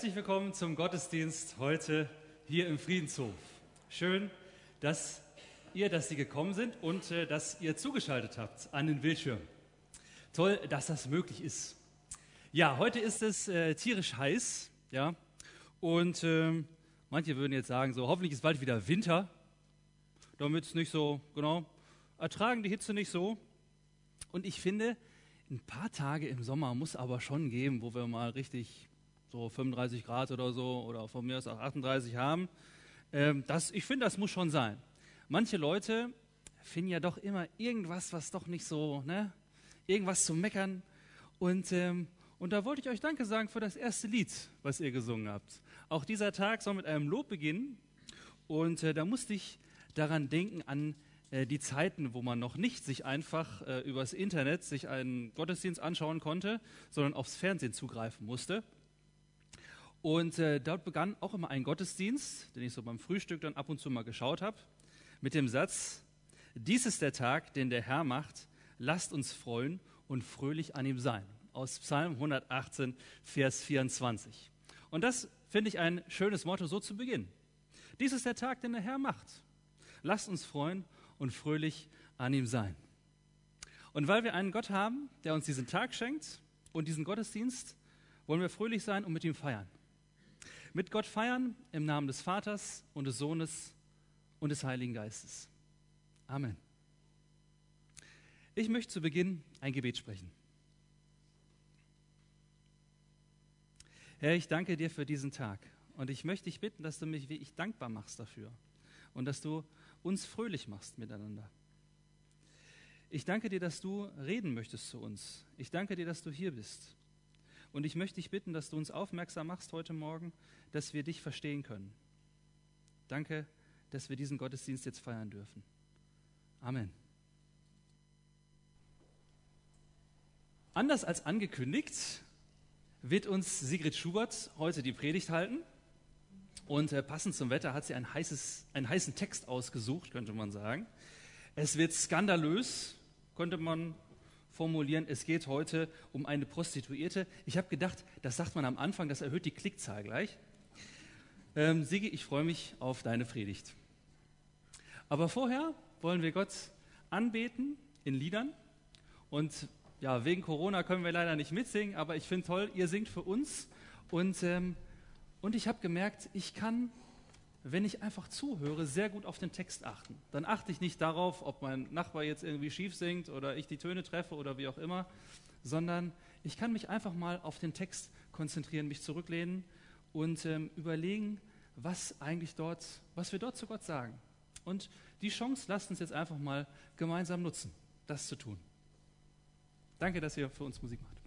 Herzlich willkommen zum Gottesdienst heute hier im Friedenshof. Schön, dass ihr, dass Sie gekommen sind und äh, dass ihr zugeschaltet habt an den Bildschirm. Toll, dass das möglich ist. Ja, heute ist es äh, tierisch heiß, ja, und ähm, manche würden jetzt sagen, so hoffentlich ist bald wieder Winter, damit es nicht so, genau, ertragen die Hitze nicht so. Und ich finde, ein paar Tage im Sommer muss aber schon geben, wo wir mal richtig so 35 Grad oder so oder von mir aus auch 38 haben. Ähm, das, ich finde, das muss schon sein. Manche Leute finden ja doch immer irgendwas, was doch nicht so, ne? Irgendwas zu meckern. Und, ähm, und da wollte ich euch Danke sagen für das erste Lied, was ihr gesungen habt. Auch dieser Tag soll mit einem Lob beginnen. Und äh, da musste ich daran denken an äh, die Zeiten, wo man noch nicht sich einfach äh, übers Internet sich einen Gottesdienst anschauen konnte, sondern aufs Fernsehen zugreifen musste. Und äh, dort begann auch immer ein Gottesdienst, den ich so beim Frühstück dann ab und zu mal geschaut habe, mit dem Satz, dies ist der Tag, den der Herr macht, lasst uns freuen und fröhlich an ihm sein. Aus Psalm 118, Vers 24. Und das finde ich ein schönes Motto so zu Beginn. Dies ist der Tag, den der Herr macht. Lasst uns freuen und fröhlich an ihm sein. Und weil wir einen Gott haben, der uns diesen Tag schenkt und diesen Gottesdienst, wollen wir fröhlich sein und mit ihm feiern. Mit Gott feiern im Namen des Vaters und des Sohnes und des Heiligen Geistes. Amen. Ich möchte zu Beginn ein Gebet sprechen. Herr, ich danke dir für diesen Tag und ich möchte dich bitten, dass du mich wie ich dankbar machst dafür und dass du uns fröhlich machst miteinander. Ich danke dir, dass du reden möchtest zu uns. Ich danke dir, dass du hier bist. Und ich möchte dich bitten, dass du uns aufmerksam machst heute Morgen, dass wir dich verstehen können. Danke, dass wir diesen Gottesdienst jetzt feiern dürfen. Amen. Anders als angekündigt wird uns Sigrid Schubert heute die Predigt halten. Und äh, passend zum Wetter hat sie ein heißes, einen heißen Text ausgesucht, könnte man sagen. Es wird skandalös, könnte man formulieren. Es geht heute um eine Prostituierte. Ich habe gedacht, das sagt man am Anfang, das erhöht die Klickzahl gleich. Ähm, Sigi, ich freue mich auf deine Predigt. Aber vorher wollen wir Gott anbeten in Liedern. Und ja, wegen Corona können wir leider nicht mitsingen, aber ich finde toll, ihr singt für uns. Und, ähm, und ich habe gemerkt, ich kann wenn ich einfach zuhöre, sehr gut auf den Text achten. Dann achte ich nicht darauf, ob mein Nachbar jetzt irgendwie schief singt oder ich die Töne treffe oder wie auch immer, sondern ich kann mich einfach mal auf den Text konzentrieren, mich zurücklehnen und ähm, überlegen, was eigentlich dort, was wir dort zu Gott sagen. Und die Chance lasst uns jetzt einfach mal gemeinsam nutzen, das zu tun. Danke, dass ihr für uns Musik macht.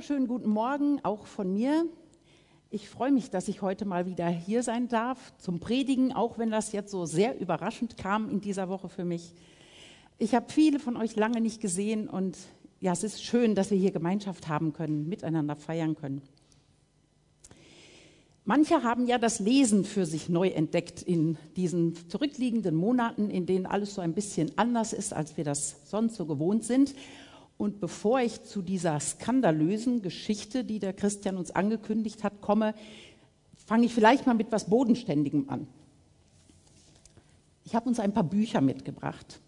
Wunderschönen guten Morgen auch von mir. Ich freue mich, dass ich heute mal wieder hier sein darf zum Predigen, auch wenn das jetzt so sehr überraschend kam in dieser Woche für mich. Ich habe viele von euch lange nicht gesehen und ja, es ist schön, dass wir hier Gemeinschaft haben können, miteinander feiern können. Manche haben ja das Lesen für sich neu entdeckt in diesen zurückliegenden Monaten, in denen alles so ein bisschen anders ist, als wir das sonst so gewohnt sind. Und bevor ich zu dieser skandalösen Geschichte, die der Christian uns angekündigt hat, komme, fange ich vielleicht mal mit was Bodenständigem an. Ich habe uns ein paar Bücher mitgebracht.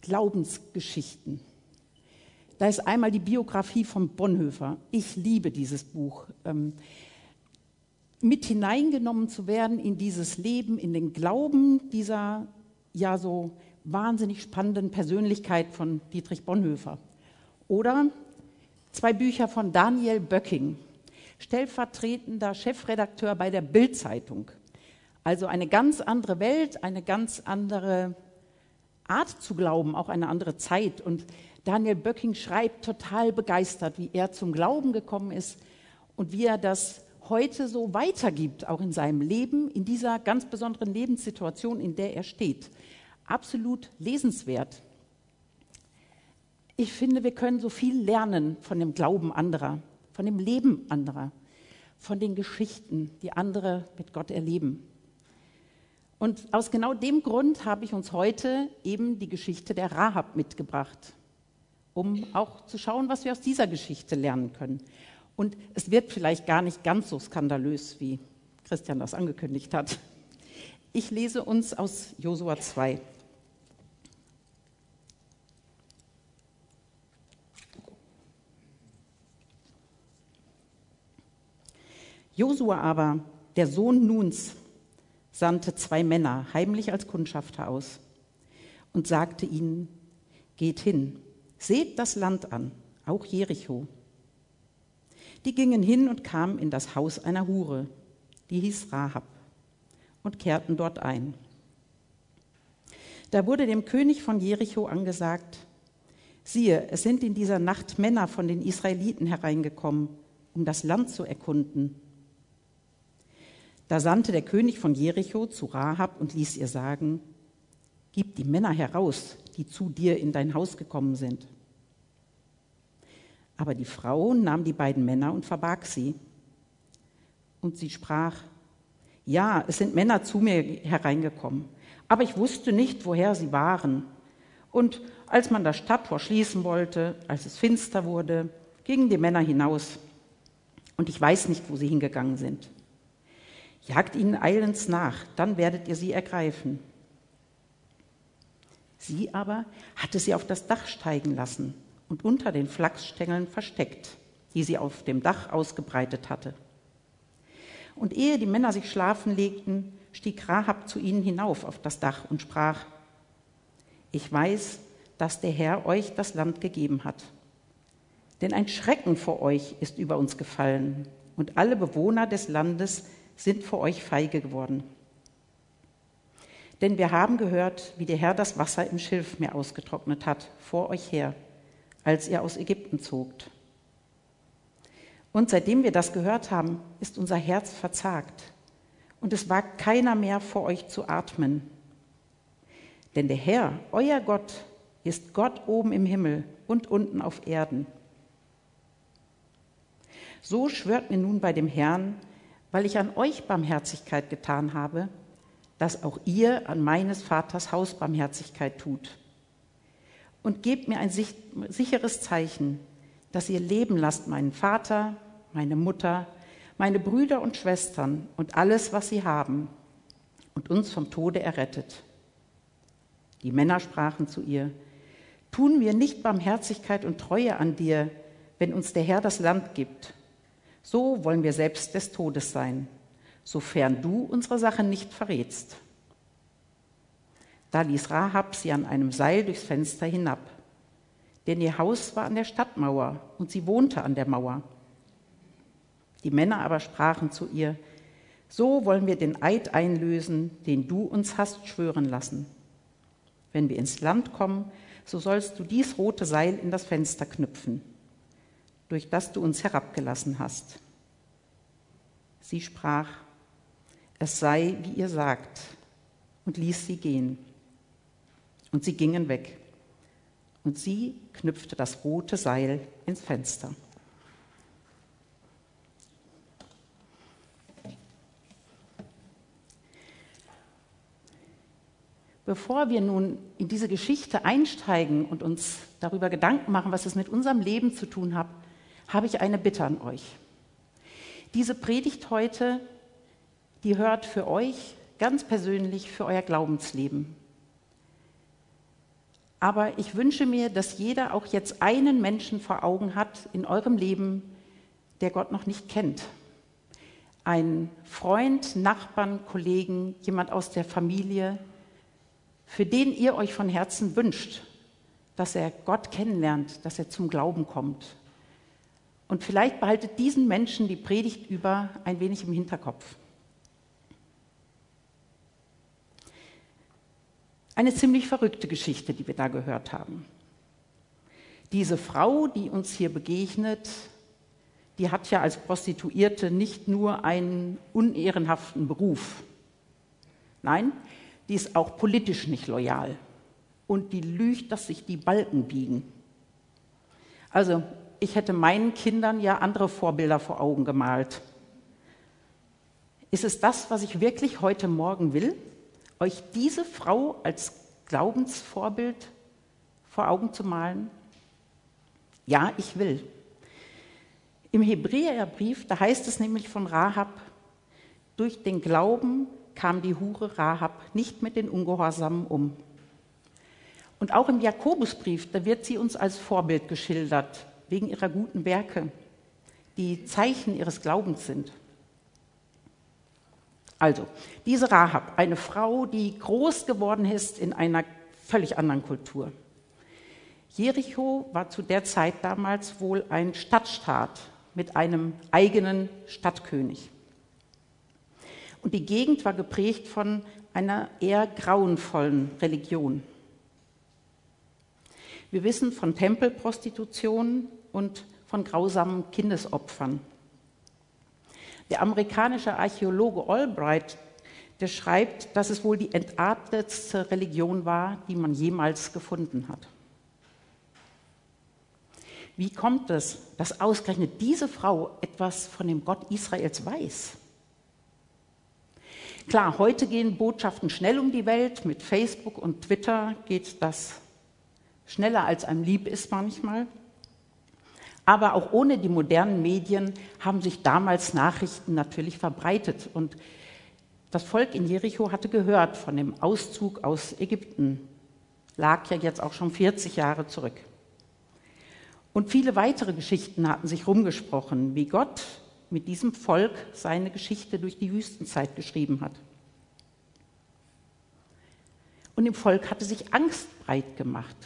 Glaubensgeschichten. Da ist einmal die Biografie von Bonhoeffer. Ich liebe dieses Buch. Ähm, mit hineingenommen zu werden in dieses Leben, in den Glauben dieser ja so wahnsinnig spannenden Persönlichkeit von Dietrich Bonhoeffer. Oder zwei Bücher von Daniel Böcking, stellvertretender Chefredakteur bei der Bild-Zeitung. Also eine ganz andere Welt, eine ganz andere Art zu glauben, auch eine andere Zeit. Und Daniel Böcking schreibt total begeistert, wie er zum Glauben gekommen ist und wie er das heute so weitergibt, auch in seinem Leben, in dieser ganz besonderen Lebenssituation, in der er steht. Absolut lesenswert. Ich finde, wir können so viel lernen von dem Glauben anderer, von dem Leben anderer, von den Geschichten, die andere mit Gott erleben. Und aus genau dem Grund habe ich uns heute eben die Geschichte der Rahab mitgebracht, um auch zu schauen, was wir aus dieser Geschichte lernen können. Und es wird vielleicht gar nicht ganz so skandalös, wie Christian das angekündigt hat. Ich lese uns aus Josua 2. Josua aber, der Sohn Nuns, sandte zwei Männer heimlich als Kundschafter aus und sagte ihnen, geht hin, seht das Land an, auch Jericho. Die gingen hin und kamen in das Haus einer Hure, die hieß Rahab, und kehrten dort ein. Da wurde dem König von Jericho angesagt, siehe, es sind in dieser Nacht Männer von den Israeliten hereingekommen, um das Land zu erkunden. Da sandte der König von Jericho zu Rahab und ließ ihr sagen, Gib die Männer heraus, die zu dir in dein Haus gekommen sind. Aber die Frau nahm die beiden Männer und verbarg sie. Und sie sprach, ja, es sind Männer zu mir hereingekommen, aber ich wusste nicht, woher sie waren. Und als man das Stadttor schließen wollte, als es finster wurde, gingen die Männer hinaus. Und ich weiß nicht, wo sie hingegangen sind. Jagt ihnen eilends nach, dann werdet ihr sie ergreifen. Sie aber hatte sie auf das Dach steigen lassen und unter den Flachsstängeln versteckt, die sie auf dem Dach ausgebreitet hatte. Und ehe die Männer sich schlafen legten, stieg Rahab zu ihnen hinauf auf das Dach und sprach, ich weiß, dass der Herr euch das Land gegeben hat. Denn ein Schrecken vor euch ist über uns gefallen, und alle Bewohner des Landes sind vor euch feige geworden. Denn wir haben gehört, wie der Herr das Wasser im Schilfmeer ausgetrocknet hat, vor euch her, als ihr aus Ägypten zogt. Und seitdem wir das gehört haben, ist unser Herz verzagt, und es wagt keiner mehr vor euch zu atmen. Denn der Herr, euer Gott, ist Gott oben im Himmel und unten auf Erden. So schwört mir nun bei dem Herrn, weil ich an euch Barmherzigkeit getan habe, dass auch ihr an meines Vaters Haus Barmherzigkeit tut. Und gebt mir ein sicheres Zeichen, dass ihr leben lasst meinen Vater, meine Mutter, meine Brüder und Schwestern und alles, was sie haben, und uns vom Tode errettet. Die Männer sprachen zu ihr, tun wir nicht Barmherzigkeit und Treue an dir, wenn uns der Herr das Land gibt. So wollen wir selbst des Todes sein, sofern du unsere Sache nicht verrätst. Da ließ Rahab sie an einem Seil durchs Fenster hinab, denn ihr Haus war an der Stadtmauer und sie wohnte an der Mauer. Die Männer aber sprachen zu ihr, so wollen wir den Eid einlösen, den du uns hast schwören lassen. Wenn wir ins Land kommen, so sollst du dies rote Seil in das Fenster knüpfen durch das du uns herabgelassen hast. Sie sprach, es sei, wie ihr sagt, und ließ sie gehen. Und sie gingen weg. Und sie knüpfte das rote Seil ins Fenster. Bevor wir nun in diese Geschichte einsteigen und uns darüber Gedanken machen, was es mit unserem Leben zu tun hat, habe ich eine Bitte an euch. Diese Predigt heute, die hört für euch ganz persönlich für euer Glaubensleben. Aber ich wünsche mir, dass jeder auch jetzt einen Menschen vor Augen hat in eurem Leben, der Gott noch nicht kennt. Ein Freund, Nachbarn, Kollegen, jemand aus der Familie, für den ihr euch von Herzen wünscht, dass er Gott kennenlernt, dass er zum Glauben kommt. Und vielleicht behaltet diesen Menschen die Predigt über ein wenig im Hinterkopf. Eine ziemlich verrückte Geschichte, die wir da gehört haben. Diese Frau, die uns hier begegnet, die hat ja als Prostituierte nicht nur einen unehrenhaften Beruf. Nein, die ist auch politisch nicht loyal. Und die lügt, dass sich die Balken biegen. Also ich hätte meinen Kindern ja andere Vorbilder vor Augen gemalt. Ist es das, was ich wirklich heute Morgen will? Euch diese Frau als Glaubensvorbild vor Augen zu malen? Ja, ich will. Im Hebräerbrief, da heißt es nämlich von Rahab, durch den Glauben kam die Hure Rahab nicht mit den Ungehorsamen um. Und auch im Jakobusbrief, da wird sie uns als Vorbild geschildert, wegen ihrer guten Werke, die Zeichen ihres Glaubens sind. Also, diese Rahab, eine Frau, die groß geworden ist in einer völlig anderen Kultur. Jericho war zu der Zeit damals wohl ein Stadtstaat mit einem eigenen Stadtkönig. Und die Gegend war geprägt von einer eher grauenvollen Religion. Wir wissen von Tempelprostitution und von grausamen Kindesopfern. Der amerikanische Archäologe Albright, der schreibt, dass es wohl die entartetste Religion war, die man jemals gefunden hat. Wie kommt es, dass ausgerechnet diese Frau etwas von dem Gott Israels weiß? Klar, heute gehen Botschaften schnell um die Welt. Mit Facebook und Twitter geht das schneller, als einem lieb ist manchmal. Aber auch ohne die modernen Medien haben sich damals Nachrichten natürlich verbreitet. Und das Volk in Jericho hatte gehört von dem Auszug aus Ägypten. Lag ja jetzt auch schon 40 Jahre zurück. Und viele weitere Geschichten hatten sich rumgesprochen, wie Gott mit diesem Volk seine Geschichte durch die Wüstenzeit geschrieben hat. Und im Volk hatte sich Angst breit gemacht.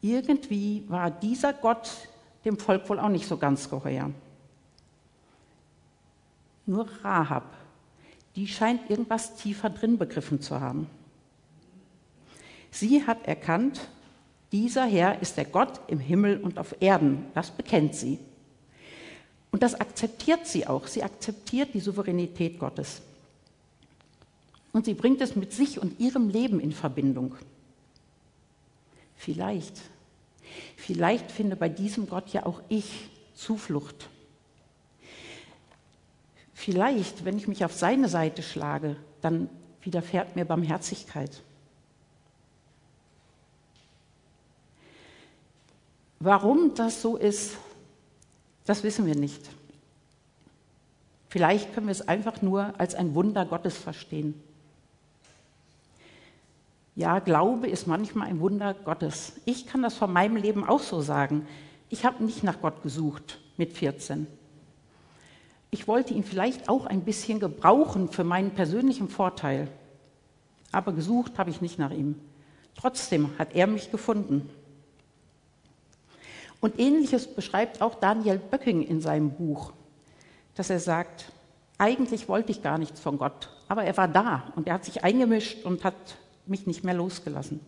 Irgendwie war dieser Gott dem Volk wohl auch nicht so ganz geheuer. Nur Rahab, die scheint irgendwas tiefer drin begriffen zu haben. Sie hat erkannt, dieser Herr ist der Gott im Himmel und auf Erden. Das bekennt sie. Und das akzeptiert sie auch. Sie akzeptiert die Souveränität Gottes. Und sie bringt es mit sich und ihrem Leben in Verbindung. Vielleicht, vielleicht finde bei diesem Gott ja auch ich Zuflucht. Vielleicht, wenn ich mich auf seine Seite schlage, dann widerfährt mir Barmherzigkeit. Warum das so ist, das wissen wir nicht. Vielleicht können wir es einfach nur als ein Wunder Gottes verstehen. Ja, Glaube ist manchmal ein Wunder Gottes. Ich kann das von meinem Leben auch so sagen. Ich habe nicht nach Gott gesucht mit 14. Ich wollte ihn vielleicht auch ein bisschen gebrauchen für meinen persönlichen Vorteil. Aber gesucht habe ich nicht nach ihm. Trotzdem hat er mich gefunden. Und ähnliches beschreibt auch Daniel Böcking in seinem Buch, dass er sagt, eigentlich wollte ich gar nichts von Gott, aber er war da und er hat sich eingemischt und hat mich nicht mehr losgelassen.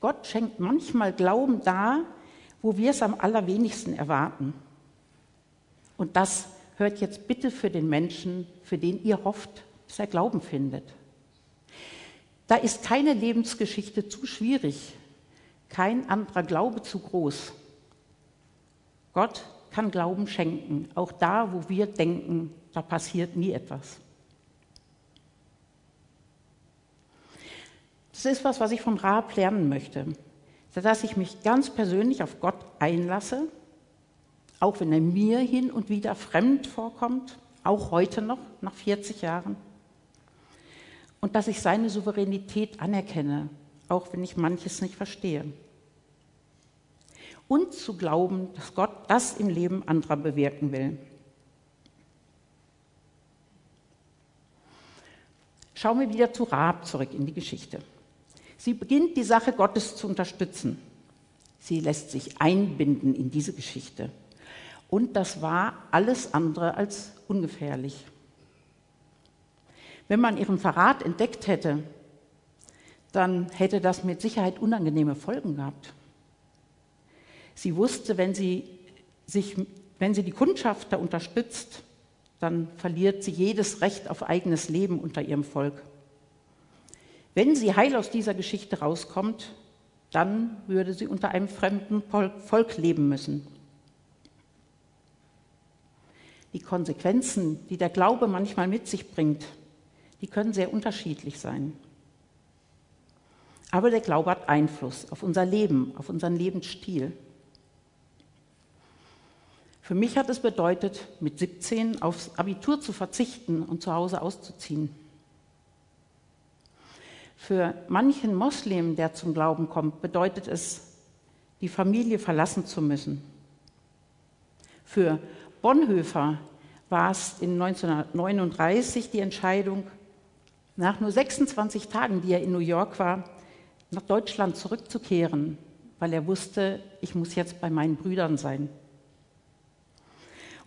Gott schenkt manchmal Glauben da, wo wir es am allerwenigsten erwarten. Und das hört jetzt bitte für den Menschen, für den ihr hofft, dass er Glauben findet. Da ist keine Lebensgeschichte zu schwierig, kein anderer Glaube zu groß. Gott kann Glauben schenken, auch da, wo wir denken, da passiert nie etwas. Das ist was, was ich von Raab lernen möchte, dass ich mich ganz persönlich auf Gott einlasse, auch wenn er mir hin und wieder fremd vorkommt, auch heute noch, nach 40 Jahren, und dass ich seine Souveränität anerkenne, auch wenn ich manches nicht verstehe. Und zu glauben, dass Gott das im Leben anderer bewirken will. Schauen wir wieder zu Raab zurück in die Geschichte. Sie beginnt die Sache Gottes zu unterstützen. Sie lässt sich einbinden in diese Geschichte. Und das war alles andere als ungefährlich. Wenn man ihren Verrat entdeckt hätte, dann hätte das mit Sicherheit unangenehme Folgen gehabt. Sie wusste, wenn sie, sich, wenn sie die Kundschafter unterstützt, dann verliert sie jedes Recht auf eigenes Leben unter ihrem Volk. Wenn sie heil aus dieser Geschichte rauskommt, dann würde sie unter einem fremden Volk leben müssen. Die Konsequenzen, die der Glaube manchmal mit sich bringt, die können sehr unterschiedlich sein. Aber der Glaube hat Einfluss auf unser Leben, auf unseren Lebensstil. Für mich hat es bedeutet, mit 17 aufs Abitur zu verzichten und zu Hause auszuziehen. Für manchen Moslem, der zum Glauben kommt, bedeutet es, die Familie verlassen zu müssen. Für Bonhoeffer war es in 1939 die Entscheidung, nach nur 26 Tagen, die er in New York war, nach Deutschland zurückzukehren, weil er wusste, ich muss jetzt bei meinen Brüdern sein.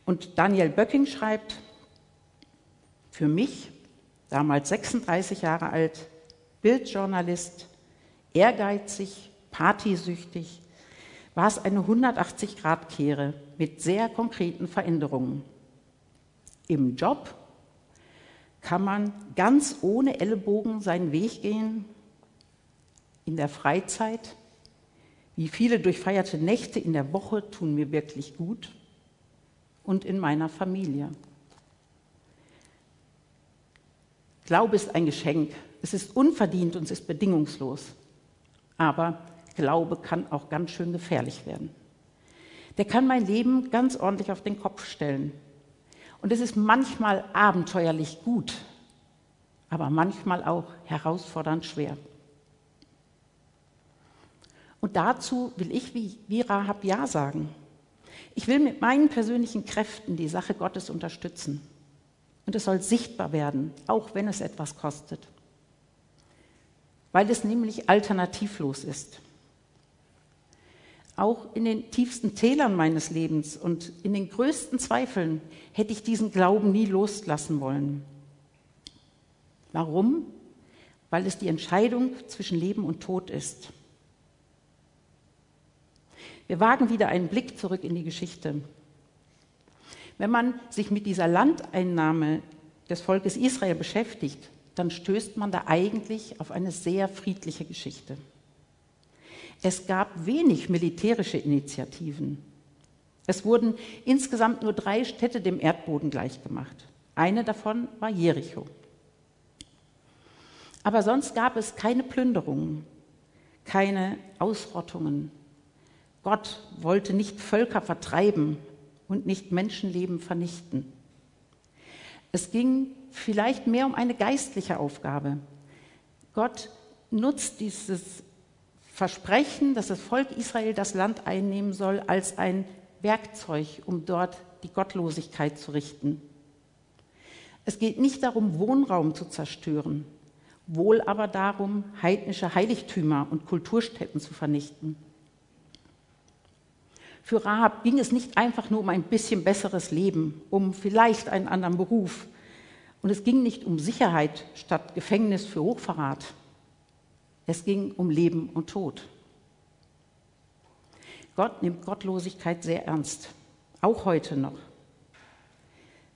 Und Daniel Böcking schreibt, für mich, damals 36 Jahre alt, Bildjournalist, ehrgeizig, partysüchtig, war es eine 180-Grad-Kehre mit sehr konkreten Veränderungen. Im Job kann man ganz ohne Ellenbogen seinen Weg gehen. In der Freizeit, wie viele durchfeierte Nächte in der Woche tun mir wirklich gut. Und in meiner Familie. Glaube ist ein Geschenk. Es ist unverdient und es ist bedingungslos. Aber Glaube kann auch ganz schön gefährlich werden. Der kann mein Leben ganz ordentlich auf den Kopf stellen. Und es ist manchmal abenteuerlich gut, aber manchmal auch herausfordernd schwer. Und dazu will ich wie, wie Rahab Ja sagen. Ich will mit meinen persönlichen Kräften die Sache Gottes unterstützen. Und es soll sichtbar werden, auch wenn es etwas kostet. Weil es nämlich alternativlos ist. Auch in den tiefsten Tälern meines Lebens und in den größten Zweifeln hätte ich diesen Glauben nie loslassen wollen. Warum? Weil es die Entscheidung zwischen Leben und Tod ist. Wir wagen wieder einen Blick zurück in die Geschichte. Wenn man sich mit dieser Landeinnahme des Volkes Israel beschäftigt, dann stößt man da eigentlich auf eine sehr friedliche Geschichte. Es gab wenig militärische Initiativen. Es wurden insgesamt nur drei Städte dem Erdboden gleichgemacht. Eine davon war Jericho. Aber sonst gab es keine Plünderungen, keine Ausrottungen. Gott wollte nicht Völker vertreiben und nicht Menschenleben vernichten. Es ging vielleicht mehr um eine geistliche Aufgabe. Gott nutzt dieses Versprechen, dass das Volk Israel das Land einnehmen soll, als ein Werkzeug, um dort die Gottlosigkeit zu richten. Es geht nicht darum, Wohnraum zu zerstören, wohl aber darum, heidnische Heiligtümer und Kulturstätten zu vernichten. Für Rahab ging es nicht einfach nur um ein bisschen besseres Leben, um vielleicht einen anderen Beruf. Und es ging nicht um Sicherheit statt Gefängnis für Hochverrat. Es ging um Leben und Tod. Gott nimmt Gottlosigkeit sehr ernst, auch heute noch.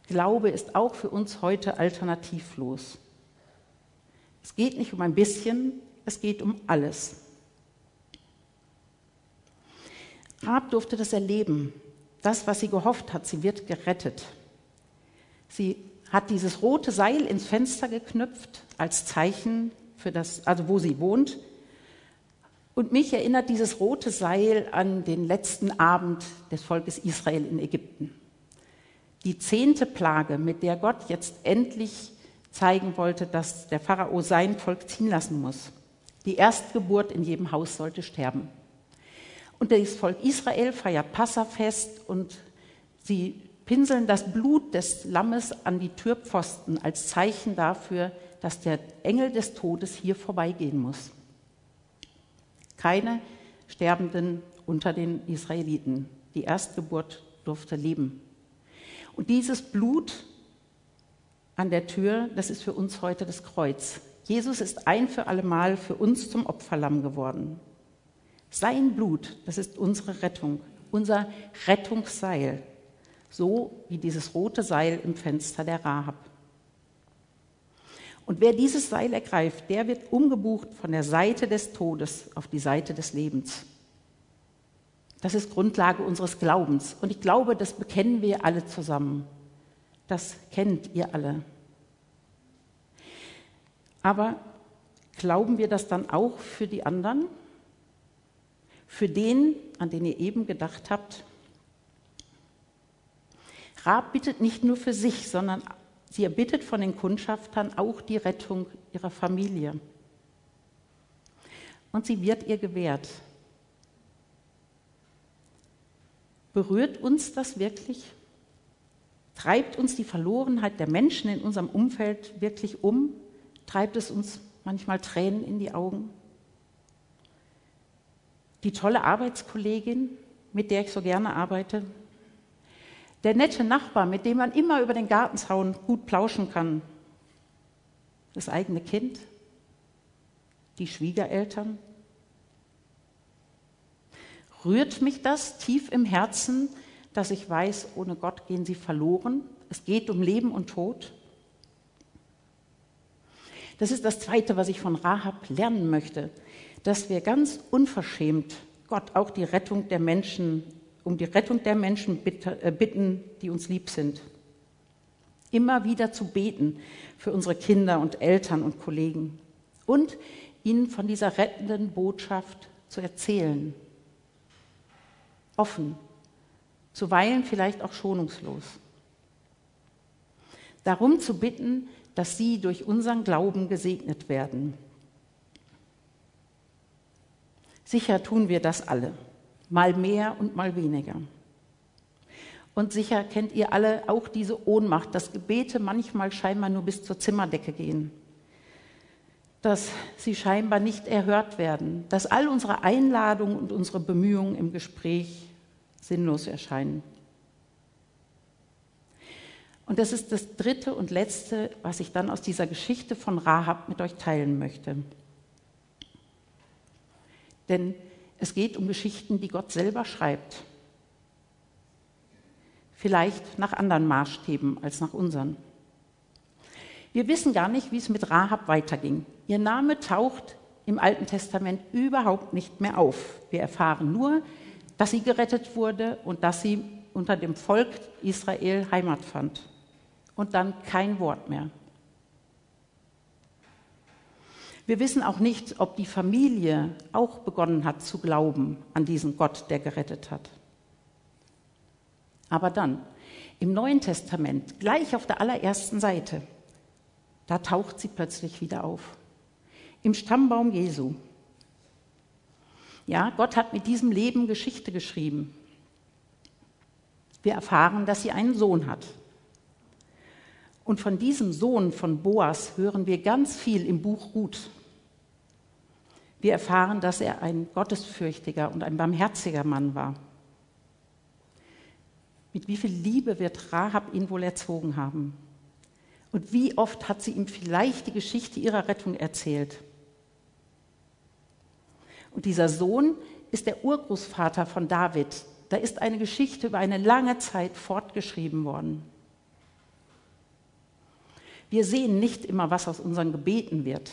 Glaube ist auch für uns heute alternativlos. Es geht nicht um ein bisschen, es geht um alles. Rab durfte das erleben. Das, was sie gehofft hat, sie wird gerettet. Sie hat dieses rote Seil ins Fenster geknüpft als Zeichen für das, also wo sie wohnt. Und mich erinnert dieses rote Seil an den letzten Abend des Volkes Israel in Ägypten. Die zehnte Plage, mit der Gott jetzt endlich zeigen wollte, dass der Pharao sein Volk ziehen lassen muss. Die Erstgeburt in jedem Haus sollte sterben. Und das Volk Israel feiert Passafest und sie pinseln das Blut des Lammes an die Türpfosten als Zeichen dafür, dass der Engel des Todes hier vorbeigehen muss. Keine Sterbenden unter den Israeliten. Die Erstgeburt durfte leben. Und dieses Blut an der Tür, das ist für uns heute das Kreuz. Jesus ist ein für allemal für uns zum Opferlamm geworden. Sein Blut, das ist unsere Rettung, unser Rettungsseil, so wie dieses rote Seil im Fenster der Rahab. Und wer dieses Seil ergreift, der wird umgebucht von der Seite des Todes auf die Seite des Lebens. Das ist Grundlage unseres Glaubens. Und ich glaube, das bekennen wir alle zusammen. Das kennt ihr alle. Aber glauben wir das dann auch für die anderen? Für den, an den ihr eben gedacht habt? Rab bittet nicht nur für sich, sondern Sie erbittet von den Kundschaftern auch die Rettung ihrer Familie. Und sie wird ihr gewährt. Berührt uns das wirklich? Treibt uns die Verlorenheit der Menschen in unserem Umfeld wirklich um? Treibt es uns manchmal Tränen in die Augen? Die tolle Arbeitskollegin, mit der ich so gerne arbeite, der nette Nachbar, mit dem man immer über den Gartenzaun gut plauschen kann. Das eigene Kind. Die Schwiegereltern. Rührt mich das tief im Herzen, dass ich weiß, ohne Gott gehen sie verloren? Es geht um Leben und Tod. Das ist das Zweite, was ich von Rahab lernen möchte, dass wir ganz unverschämt Gott auch die Rettung der Menschen, um die Rettung der Menschen äh, bitten, die uns lieb sind. Immer wieder zu beten für unsere Kinder und Eltern und Kollegen und ihnen von dieser rettenden Botschaft zu erzählen. Offen, zuweilen vielleicht auch schonungslos. Darum zu bitten, dass sie durch unseren Glauben gesegnet werden. Sicher tun wir das alle, mal mehr und mal weniger. Und sicher kennt ihr alle auch diese Ohnmacht, dass Gebete manchmal scheinbar nur bis zur Zimmerdecke gehen, dass sie scheinbar nicht erhört werden, dass all unsere Einladungen und unsere Bemühungen im Gespräch sinnlos erscheinen. Und das ist das dritte und letzte, was ich dann aus dieser Geschichte von Rahab mit euch teilen möchte. Denn es geht um Geschichten, die Gott selber schreibt. Vielleicht nach anderen Maßstäben als nach unseren. Wir wissen gar nicht, wie es mit Rahab weiterging. Ihr Name taucht im Alten Testament überhaupt nicht mehr auf. Wir erfahren nur, dass sie gerettet wurde und dass sie unter dem Volk Israel Heimat fand und dann kein Wort mehr. Wir wissen auch nicht, ob die Familie auch begonnen hat zu glauben an diesen Gott, der gerettet hat. Aber dann, im Neuen Testament, gleich auf der allerersten Seite, da taucht sie plötzlich wieder auf. Im Stammbaum Jesu. Ja, Gott hat mit diesem Leben Geschichte geschrieben. Wir erfahren, dass sie einen Sohn hat, und von diesem Sohn von Boas hören wir ganz viel im Buch Ruth. Wir erfahren, dass er ein gottesfürchtiger und ein barmherziger Mann war. Mit wie viel Liebe wird Rahab ihn wohl erzogen haben? Und wie oft hat sie ihm vielleicht die Geschichte ihrer Rettung erzählt? Und dieser Sohn ist der Urgroßvater von David. Da ist eine Geschichte über eine lange Zeit fortgeschrieben worden. Wir sehen nicht immer, was aus unseren Gebeten wird.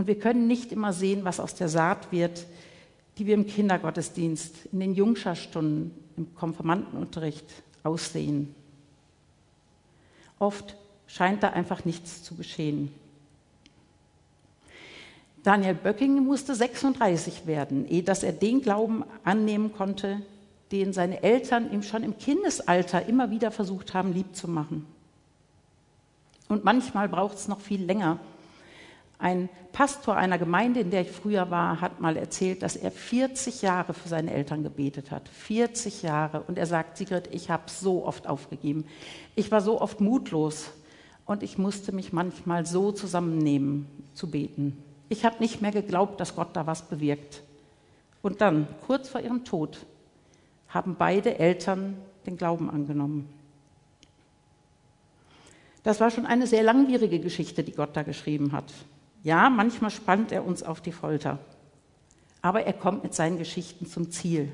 Und wir können nicht immer sehen, was aus der Saat wird, die wir im Kindergottesdienst, in den Jungscharstunden, im Konfirmandenunterricht aussehen. Oft scheint da einfach nichts zu geschehen. Daniel Böcking musste 36 werden, ehe dass er den Glauben annehmen konnte, den seine Eltern ihm schon im Kindesalter immer wieder versucht haben, lieb zu machen. Und manchmal braucht es noch viel länger. Ein Pastor einer Gemeinde, in der ich früher war, hat mal erzählt, dass er 40 Jahre für seine Eltern gebetet hat. 40 Jahre. Und er sagt, Sigrid, ich habe so oft aufgegeben. Ich war so oft mutlos. Und ich musste mich manchmal so zusammennehmen, zu beten. Ich habe nicht mehr geglaubt, dass Gott da was bewirkt. Und dann, kurz vor ihrem Tod, haben beide Eltern den Glauben angenommen. Das war schon eine sehr langwierige Geschichte, die Gott da geschrieben hat. Ja, manchmal spannt er uns auf die Folter, aber er kommt mit seinen Geschichten zum Ziel.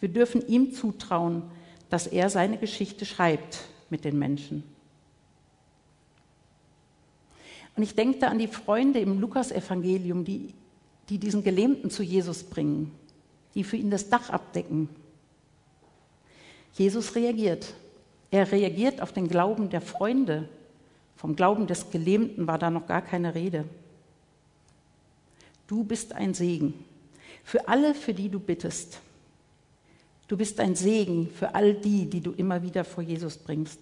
Wir dürfen ihm zutrauen, dass er seine Geschichte schreibt mit den Menschen. Und ich denke da an die Freunde im Lukasevangelium, die, die diesen Gelähmten zu Jesus bringen, die für ihn das Dach abdecken. Jesus reagiert. Er reagiert auf den Glauben der Freunde. Vom Glauben des Gelähmten war da noch gar keine Rede. Du bist ein Segen für alle, für die du bittest. Du bist ein Segen für all die, die du immer wieder vor Jesus bringst.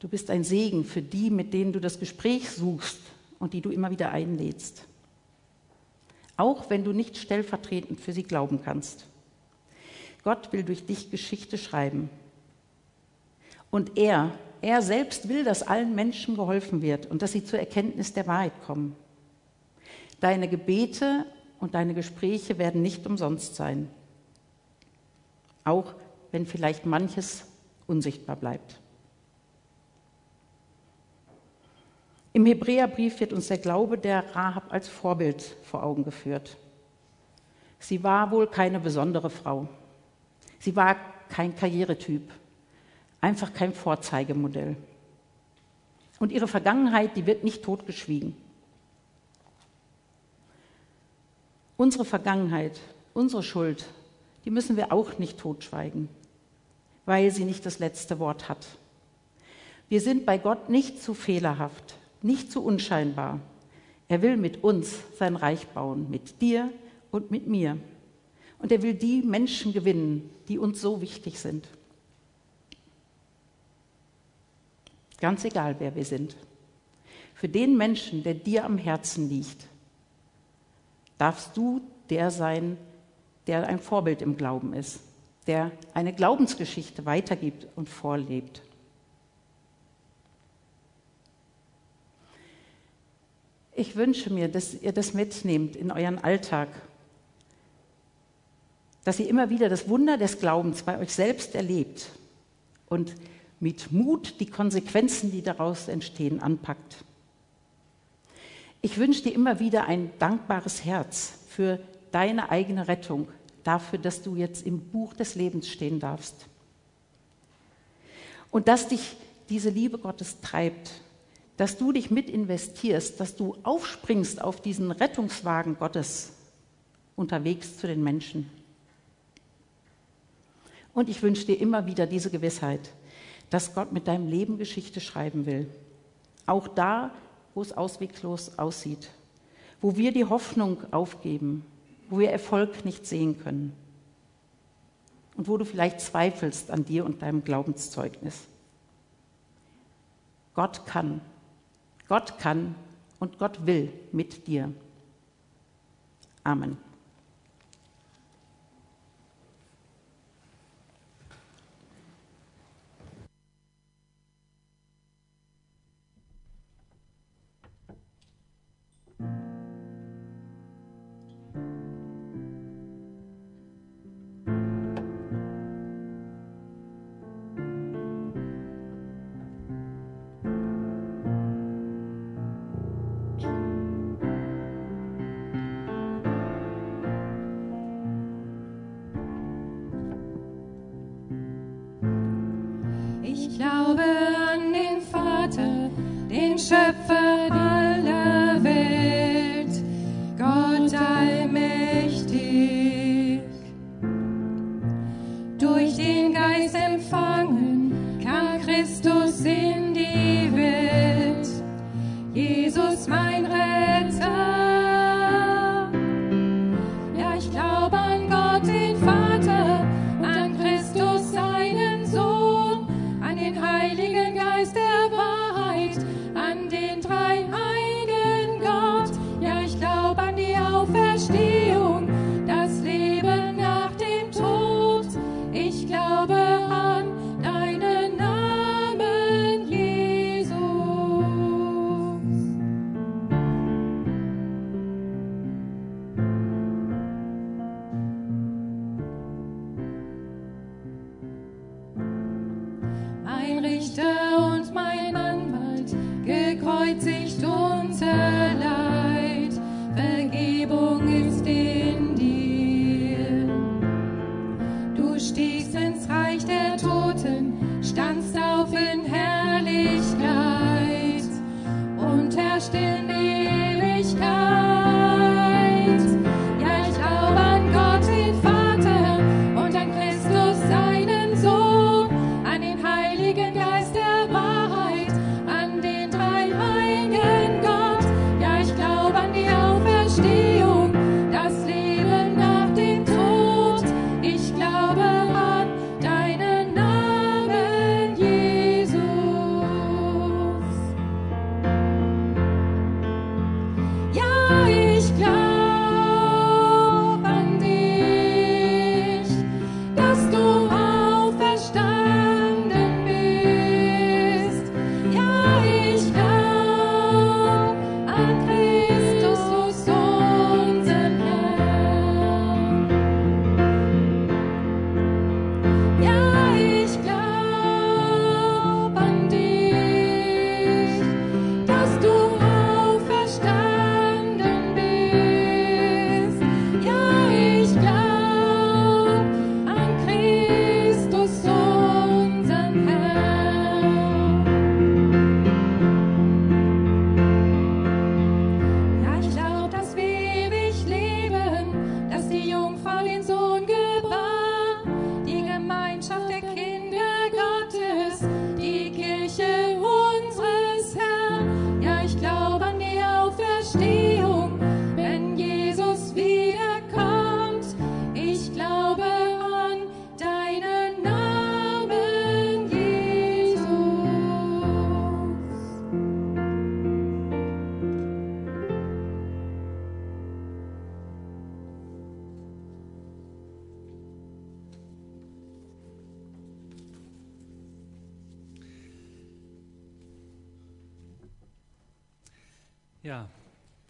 Du bist ein Segen für die, mit denen du das Gespräch suchst und die du immer wieder einlädst. Auch wenn du nicht stellvertretend für sie glauben kannst. Gott will durch dich Geschichte schreiben und er, er selbst will, dass allen Menschen geholfen wird und dass sie zur Erkenntnis der Wahrheit kommen. Deine Gebete und deine Gespräche werden nicht umsonst sein, auch wenn vielleicht manches unsichtbar bleibt. Im Hebräerbrief wird uns der Glaube der Rahab als Vorbild vor Augen geführt. Sie war wohl keine besondere Frau. Sie war kein Karrieretyp, einfach kein Vorzeigemodell. Und ihre Vergangenheit, die wird nicht totgeschwiegen. Unsere Vergangenheit, unsere Schuld, die müssen wir auch nicht totschweigen, weil sie nicht das letzte Wort hat. Wir sind bei Gott nicht zu fehlerhaft, nicht zu unscheinbar. Er will mit uns sein Reich bauen, mit dir und mit mir. Und er will die Menschen gewinnen, die uns so wichtig sind. Ganz egal, wer wir sind. Für den Menschen, der dir am Herzen liegt, darfst du der sein, der ein Vorbild im Glauben ist, der eine Glaubensgeschichte weitergibt und vorlebt. Ich wünsche mir, dass ihr das mitnehmt in euren Alltag, dass ihr immer wieder das Wunder des Glaubens bei euch selbst erlebt und mit Mut die Konsequenzen, die daraus entstehen, anpackt. Ich wünsche dir immer wieder ein dankbares Herz für deine eigene Rettung, dafür, dass du jetzt im Buch des Lebens stehen darfst. Und dass dich diese Liebe Gottes treibt, dass du dich mit investierst, dass du aufspringst auf diesen Rettungswagen Gottes unterwegs zu den Menschen. Und ich wünsche dir immer wieder diese Gewissheit, dass Gott mit deinem Leben Geschichte schreiben will. Auch da, wo es ausweglos aussieht, wo wir die Hoffnung aufgeben, wo wir Erfolg nicht sehen können und wo du vielleicht zweifelst an dir und deinem Glaubenszeugnis. Gott kann, Gott kann und Gott will mit dir. Amen.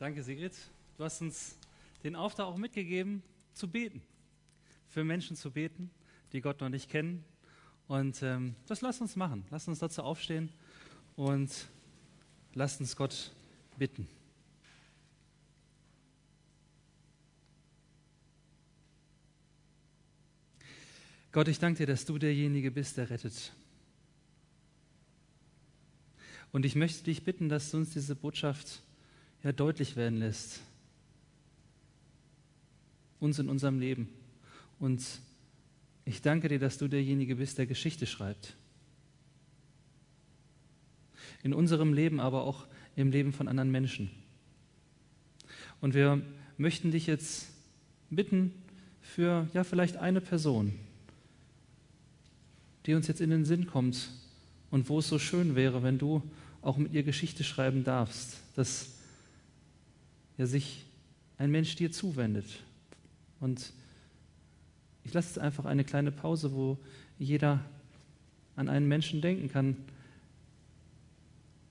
Danke Sigrid. Du hast uns den Auftrag auch mitgegeben, zu beten. Für Menschen zu beten, die Gott noch nicht kennen. Und ähm, das lass uns machen. Lass uns dazu aufstehen und lass uns Gott bitten. Gott, ich danke dir, dass du derjenige bist, der rettet. Und ich möchte dich bitten, dass du uns diese Botschaft ja deutlich werden lässt. Uns in unserem Leben. Und ich danke dir, dass du derjenige bist, der Geschichte schreibt. In unserem Leben, aber auch im Leben von anderen Menschen. Und wir möchten dich jetzt bitten für ja vielleicht eine Person, die uns jetzt in den Sinn kommt und wo es so schön wäre, wenn du auch mit ihr Geschichte schreiben darfst, dass ja sich ein Mensch dir zuwendet. Und ich lasse jetzt einfach eine kleine Pause, wo jeder an einen Menschen denken kann,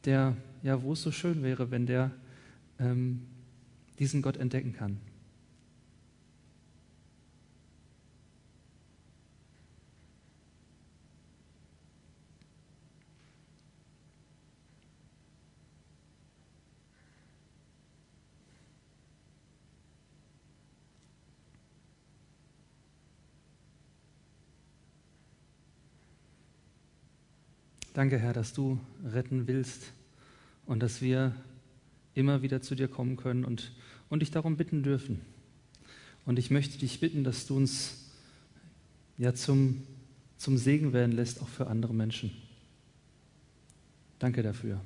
der, ja, wo es so schön wäre, wenn der ähm, diesen Gott entdecken kann. Danke, Herr, dass du retten willst und dass wir immer wieder zu dir kommen können und, und dich darum bitten dürfen. Und ich möchte dich bitten, dass du uns ja zum, zum Segen werden lässt, auch für andere Menschen. Danke dafür.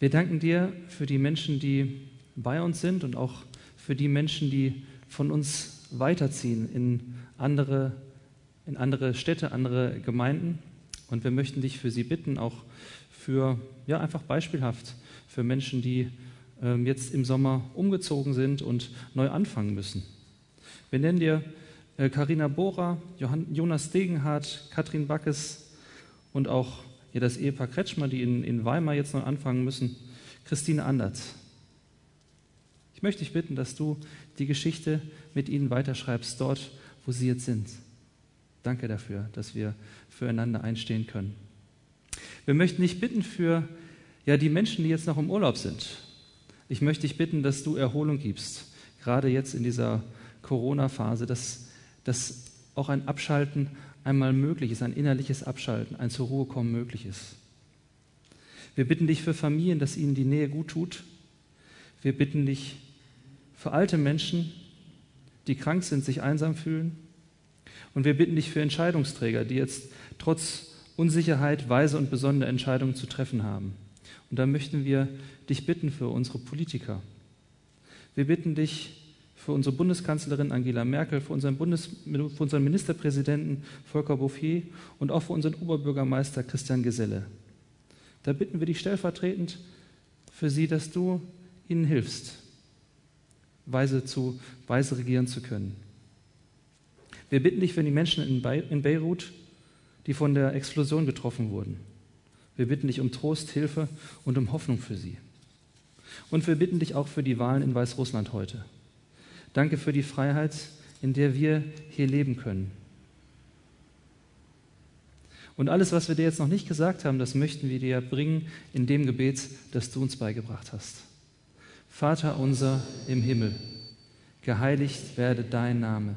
Wir danken dir für die Menschen, die bei uns sind und auch für die Menschen, die von uns weiterziehen in andere, in andere Städte, andere Gemeinden. Und wir möchten dich für sie bitten, auch für, ja, einfach beispielhaft, für Menschen, die ähm, jetzt im Sommer umgezogen sind und neu anfangen müssen. Wir nennen dir Karina äh, Bohrer, Jonas Degenhardt, Katrin Backes und auch ja, das Ehepaar Kretschmer, die in, in Weimar jetzt neu anfangen müssen, Christine Andert. Ich möchte dich bitten, dass du die Geschichte mit ihnen weiterschreibst, dort, wo sie jetzt sind. Danke dafür, dass wir füreinander einstehen können. Wir möchten dich bitten für ja, die Menschen, die jetzt noch im Urlaub sind. Ich möchte dich bitten, dass du Erholung gibst, gerade jetzt in dieser Corona-Phase, dass, dass auch ein Abschalten einmal möglich ist, ein innerliches Abschalten, ein zur Ruhe kommen möglich ist. Wir bitten dich für Familien, dass ihnen die Nähe gut tut. Wir bitten dich für alte Menschen, die krank sind, sich einsam fühlen. Und wir bitten dich für Entscheidungsträger, die jetzt trotz Unsicherheit weise und besondere Entscheidungen zu treffen haben. Und da möchten wir dich bitten für unsere Politiker. Wir bitten dich für unsere Bundeskanzlerin Angela Merkel, für unseren, Bundes, für unseren Ministerpräsidenten Volker Bouffier und auch für unseren Oberbürgermeister Christian Geselle. Da bitten wir dich stellvertretend für sie, dass du ihnen hilfst, weise, zu, weise regieren zu können. Wir bitten dich für die Menschen in Beirut, die von der Explosion getroffen wurden. Wir bitten dich um Trost, Hilfe und um Hoffnung für sie. Und wir bitten dich auch für die Wahlen in Weißrussland heute. Danke für die Freiheit, in der wir hier leben können. Und alles, was wir dir jetzt noch nicht gesagt haben, das möchten wir dir bringen in dem Gebet, das du uns beigebracht hast. Vater unser im Himmel, geheiligt werde dein Name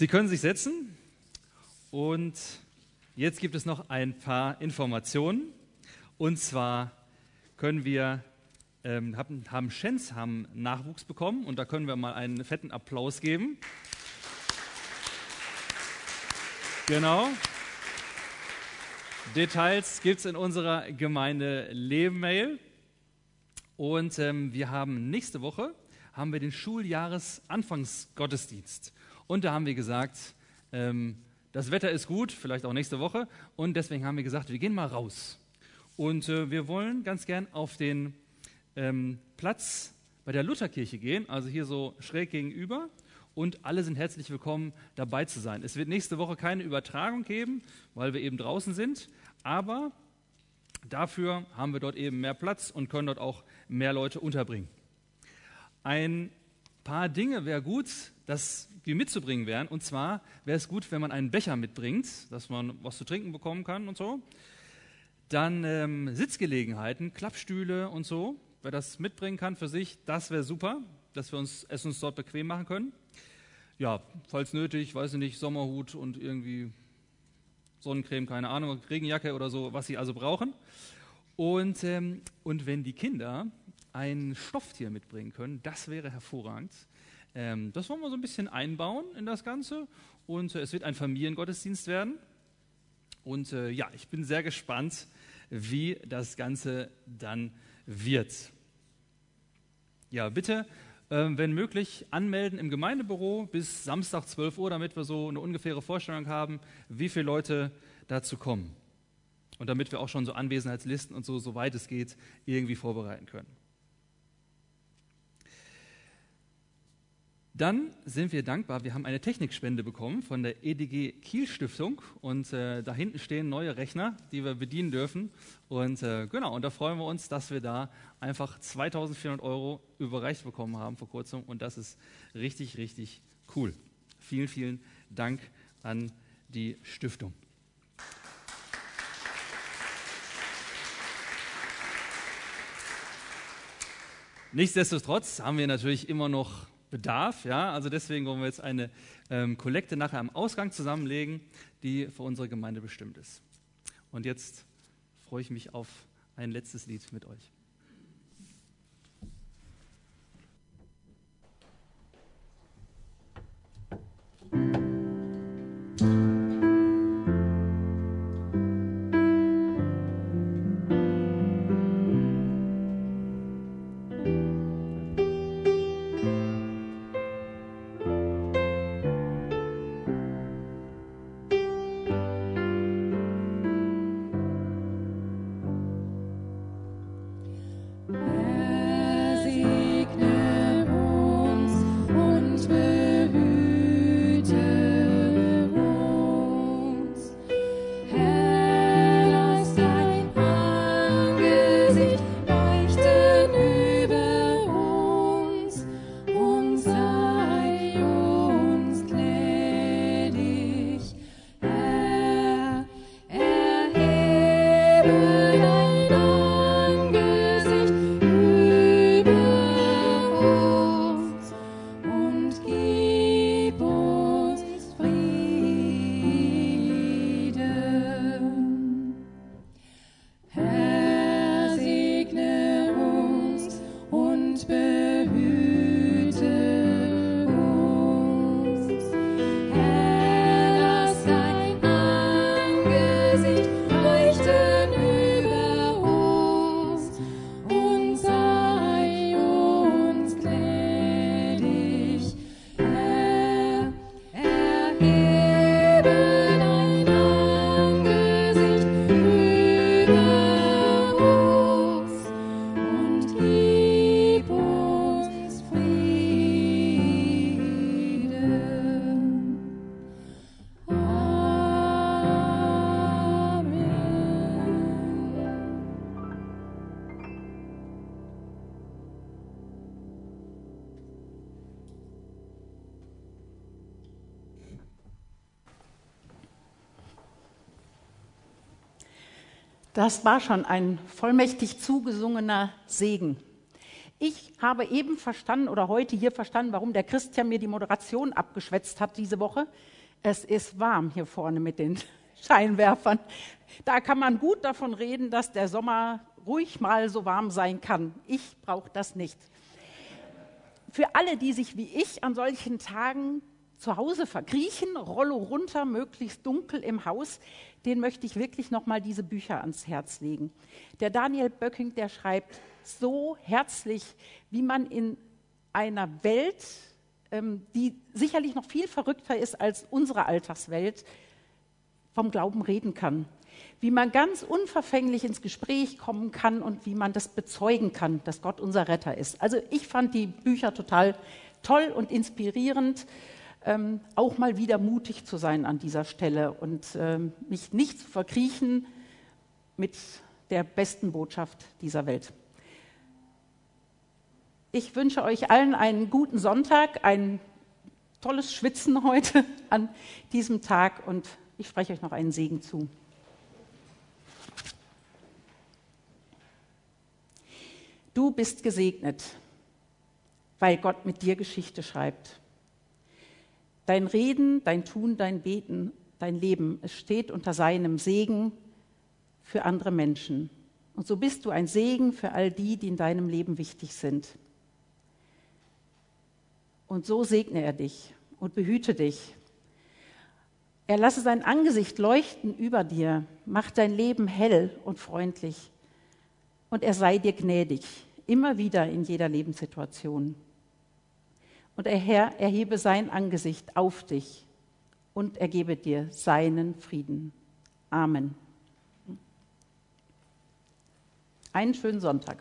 Sie können sich setzen und jetzt gibt es noch ein paar Informationen. Und zwar können wir, ähm, haben, haben Shens haben Nachwuchs bekommen und da können wir mal einen fetten Applaus geben. Genau. Details gibt es in unserer Gemeinde Leben-Mail. Und ähm, wir haben nächste Woche haben wir den Schuljahresanfangsgottesdienst. Und da haben wir gesagt, ähm, das Wetter ist gut, vielleicht auch nächste Woche. Und deswegen haben wir gesagt, wir gehen mal raus. Und äh, wir wollen ganz gern auf den ähm, Platz bei der Lutherkirche gehen, also hier so schräg gegenüber. Und alle sind herzlich willkommen, dabei zu sein. Es wird nächste Woche keine Übertragung geben, weil wir eben draußen sind. Aber dafür haben wir dort eben mehr Platz und können dort auch mehr Leute unterbringen. Ein paar Dinge wäre gut, dass die mitzubringen wären. Und zwar wäre es gut, wenn man einen Becher mitbringt, dass man was zu trinken bekommen kann und so. Dann ähm, Sitzgelegenheiten, Klappstühle und so. Wer das mitbringen kann für sich, das wäre super, dass wir uns, es uns dort bequem machen können. Ja, falls nötig, weiß ich nicht, Sommerhut und irgendwie Sonnencreme, keine Ahnung, Regenjacke oder so, was sie also brauchen. Und, ähm, und wenn die Kinder ein Stofftier mitbringen können, das wäre hervorragend. Ähm, das wollen wir so ein bisschen einbauen in das Ganze. Und äh, es wird ein Familiengottesdienst werden. Und äh, ja, ich bin sehr gespannt, wie das Ganze dann wird. Ja, bitte, äh, wenn möglich, anmelden im Gemeindebüro bis Samstag 12 Uhr, damit wir so eine ungefähre Vorstellung haben, wie viele Leute dazu kommen. Und damit wir auch schon so Anwesenheitslisten und so, soweit es geht, irgendwie vorbereiten können. Dann sind wir dankbar, wir haben eine Technikspende bekommen von der EDG Kiel Stiftung und äh, da hinten stehen neue Rechner, die wir bedienen dürfen. Und äh, genau, und da freuen wir uns, dass wir da einfach 2400 Euro überreicht bekommen haben vor kurzem und das ist richtig, richtig cool. Vielen, vielen Dank an die Stiftung. Nichtsdestotrotz haben wir natürlich immer noch Bedarf. Ja? Also deswegen wollen wir jetzt eine ähm, Kollekte nachher am Ausgang zusammenlegen, die für unsere Gemeinde bestimmt ist. Und jetzt freue ich mich auf ein letztes Lied mit euch. you. Das war schon ein vollmächtig zugesungener Segen. Ich habe eben verstanden oder heute hier verstanden, warum der Christian mir die Moderation abgeschwätzt hat diese Woche. Es ist warm hier vorne mit den Scheinwerfern. Da kann man gut davon reden, dass der Sommer ruhig mal so warm sein kann. Ich brauche das nicht. Für alle, die sich wie ich an solchen Tagen zu Hause verkriechen, Rollo runter, möglichst dunkel im Haus, den möchte ich wirklich nochmal diese Bücher ans Herz legen. Der Daniel Böcking, der schreibt so herzlich, wie man in einer Welt, ähm, die sicherlich noch viel verrückter ist als unsere Alltagswelt, vom Glauben reden kann. Wie man ganz unverfänglich ins Gespräch kommen kann und wie man das bezeugen kann, dass Gott unser Retter ist. Also ich fand die Bücher total toll und inspirierend ähm, auch mal wieder mutig zu sein an dieser Stelle und ähm, mich nicht zu verkriechen mit der besten Botschaft dieser Welt. Ich wünsche euch allen einen guten Sonntag, ein tolles Schwitzen heute an diesem Tag und ich spreche euch noch einen Segen zu. Du bist gesegnet, weil Gott mit dir Geschichte schreibt. Dein Reden, dein Tun, dein Beten, dein Leben, es steht unter seinem Segen für andere Menschen. Und so bist du ein Segen für all die, die in deinem Leben wichtig sind. Und so segne er dich und behüte dich. Er lasse sein Angesicht leuchten über dir, macht dein Leben hell und freundlich. Und er sei dir gnädig, immer wieder in jeder Lebenssituation und der Herr erhebe sein Angesicht auf dich und er gebe dir seinen Frieden. Amen. Einen schönen Sonntag.